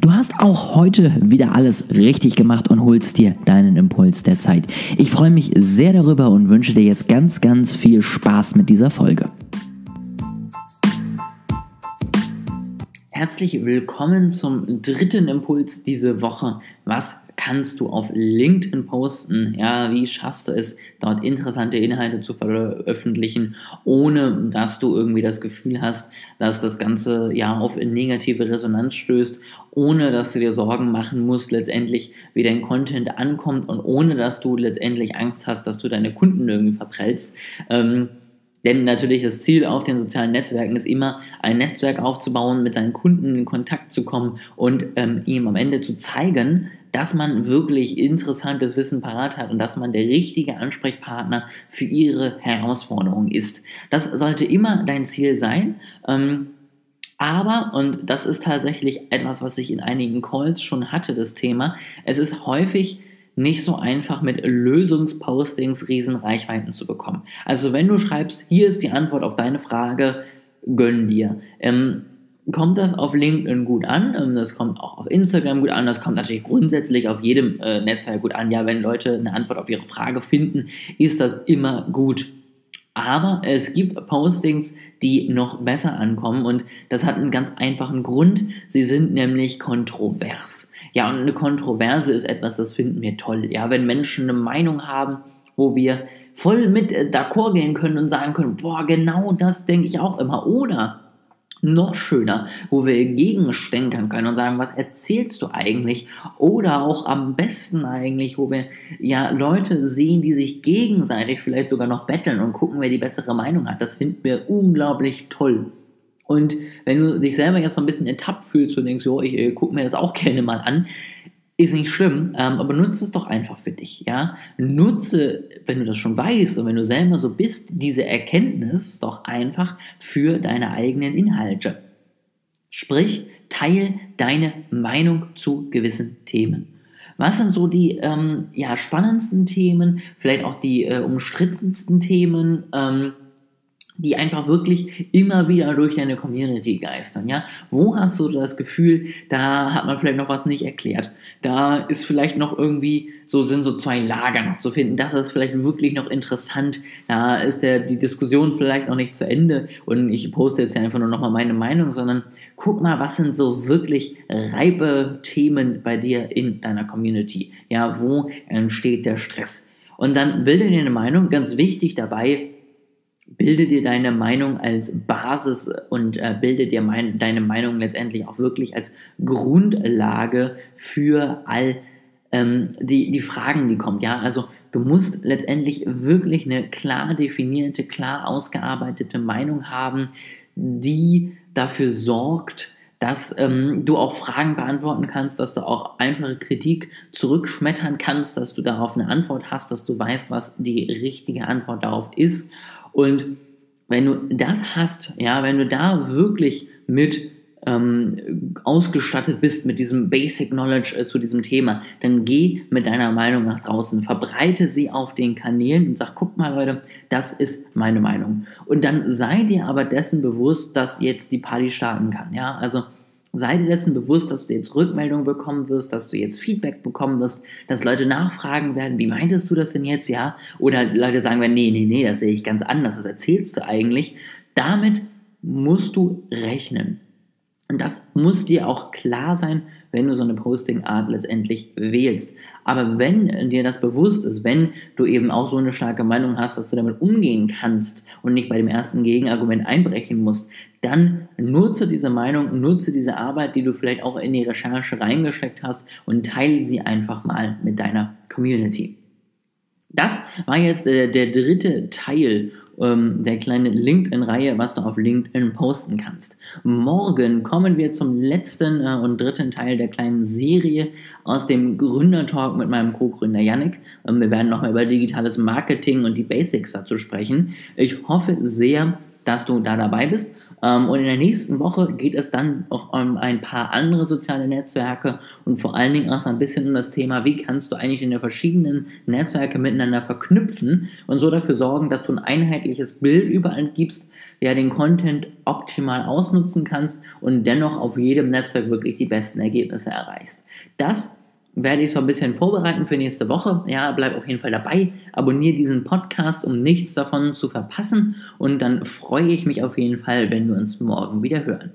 Du hast auch heute wieder alles richtig gemacht und holst dir deinen Impuls der Zeit. Ich freue mich sehr darüber und wünsche dir jetzt ganz, ganz viel Spaß mit dieser Folge. Herzlich willkommen zum dritten Impuls diese Woche. Was kannst du auf LinkedIn posten? Ja, wie schaffst du es, dort interessante Inhalte zu veröffentlichen, ohne dass du irgendwie das Gefühl hast, dass das Ganze ja auf negative Resonanz stößt, ohne dass du dir Sorgen machen musst, letztendlich wie dein Content ankommt und ohne dass du letztendlich Angst hast, dass du deine Kunden irgendwie verprellst. Ähm, denn natürlich das Ziel auf den sozialen Netzwerken ist immer, ein Netzwerk aufzubauen, mit seinen Kunden in Kontakt zu kommen und ähm, ihm am Ende zu zeigen, dass man wirklich interessantes Wissen parat hat und dass man der richtige Ansprechpartner für ihre Herausforderung ist. Das sollte immer dein Ziel sein. Ähm, aber, und das ist tatsächlich etwas, was ich in einigen Calls schon hatte, das Thema, es ist häufig nicht so einfach mit Lösungspostings Riesenreichweiten zu bekommen. Also wenn du schreibst, hier ist die Antwort auf deine Frage, gönn dir. Ähm, kommt das auf LinkedIn gut an, ähm, das kommt auch auf Instagram gut an, das kommt natürlich grundsätzlich auf jedem äh, Netzwerk gut an. Ja, wenn Leute eine Antwort auf ihre Frage finden, ist das immer gut. Aber es gibt Postings, die noch besser ankommen und das hat einen ganz einfachen Grund. Sie sind nämlich kontrovers. Ja, und eine Kontroverse ist etwas, das finden wir toll. Ja, wenn Menschen eine Meinung haben, wo wir voll mit äh, d'accord gehen können und sagen können, boah, genau das denke ich auch immer. Oder noch schöner, wo wir gegenstänkern können und sagen, was erzählst du eigentlich? Oder auch am besten eigentlich, wo wir ja Leute sehen, die sich gegenseitig vielleicht sogar noch betteln und gucken, wer die bessere Meinung hat. Das finden wir unglaublich toll. Und wenn du dich selber jetzt so ein bisschen ertappt fühlst und denkst, jo, ich äh, gucke mir das auch gerne mal an, ist nicht schlimm, ähm, aber nutze es doch einfach für dich, ja. Nutze, wenn du das schon weißt und wenn du selber so bist, diese Erkenntnis doch einfach für deine eigenen Inhalte. Sprich, teil deine Meinung zu gewissen Themen. Was sind so die ähm, ja, spannendsten Themen, vielleicht auch die äh, umstrittensten Themen? Ähm, die einfach wirklich immer wieder durch deine Community geistern, ja? Wo hast du das Gefühl, da hat man vielleicht noch was nicht erklärt? Da ist vielleicht noch irgendwie, so sind so zwei Lager noch zu finden. Das ist vielleicht wirklich noch interessant. Da ist der, die Diskussion vielleicht noch nicht zu Ende und ich poste jetzt ja einfach nur nochmal meine Meinung, sondern guck mal, was sind so wirklich reibe Themen bei dir in deiner Community? Ja, wo entsteht der Stress? Und dann bilde dir eine Meinung, ganz wichtig dabei, bilde dir deine Meinung als Basis und äh, bilde dir mein, deine Meinung letztendlich auch wirklich als Grundlage für all ähm, die, die Fragen, die kommen. Ja, also du musst letztendlich wirklich eine klar definierte, klar ausgearbeitete Meinung haben, die dafür sorgt, dass ähm, du auch Fragen beantworten kannst, dass du auch einfache Kritik zurückschmettern kannst, dass du darauf eine Antwort hast, dass du weißt, was die richtige Antwort darauf ist und wenn du das hast, ja, wenn du da wirklich mit ähm, ausgestattet bist mit diesem Basic Knowledge äh, zu diesem Thema, dann geh mit deiner Meinung nach draußen, verbreite sie auf den Kanälen und sag, guck mal Leute, das ist meine Meinung. Und dann sei dir aber dessen bewusst, dass jetzt die Party starten kann, ja, also sei dir dessen bewusst, dass du jetzt Rückmeldungen bekommen wirst, dass du jetzt Feedback bekommen wirst, dass Leute nachfragen werden, wie meintest du das denn jetzt, ja? Oder Leute sagen werden, nee, nee, nee, das sehe ich ganz anders, das erzählst du eigentlich. Damit musst du rechnen. Und das muss dir auch klar sein, wenn du so eine Posting-Art letztendlich wählst. Aber wenn dir das bewusst ist, wenn du eben auch so eine starke Meinung hast, dass du damit umgehen kannst und nicht bei dem ersten Gegenargument einbrechen musst, dann nutze diese Meinung, nutze diese Arbeit, die du vielleicht auch in die Recherche reingesteckt hast und teile sie einfach mal mit deiner Community. Das war jetzt der, der dritte Teil ähm, der kleinen LinkedIn-Reihe, was du auf LinkedIn posten kannst. Morgen kommen wir zum letzten äh, und dritten Teil der kleinen Serie aus dem Gründertalk mit meinem Co-Gründer Yannick. Ähm, wir werden nochmal über digitales Marketing und die Basics dazu sprechen. Ich hoffe sehr, dass du da dabei bist. Ähm, und in der nächsten Woche geht es dann auch um ein paar andere soziale Netzwerke und vor allen Dingen auch so ein bisschen um das Thema, wie kannst du eigentlich in den verschiedenen Netzwerke miteinander verknüpfen und so dafür sorgen, dass du ein einheitliches Bild überall gibst, ja den Content optimal ausnutzen kannst und dennoch auf jedem Netzwerk wirklich die besten Ergebnisse erreichst. Das werde ich so ein bisschen vorbereiten für nächste Woche. Ja, bleib auf jeden Fall dabei. Abonniere diesen Podcast, um nichts davon zu verpassen. Und dann freue ich mich auf jeden Fall, wenn wir uns morgen wieder hören.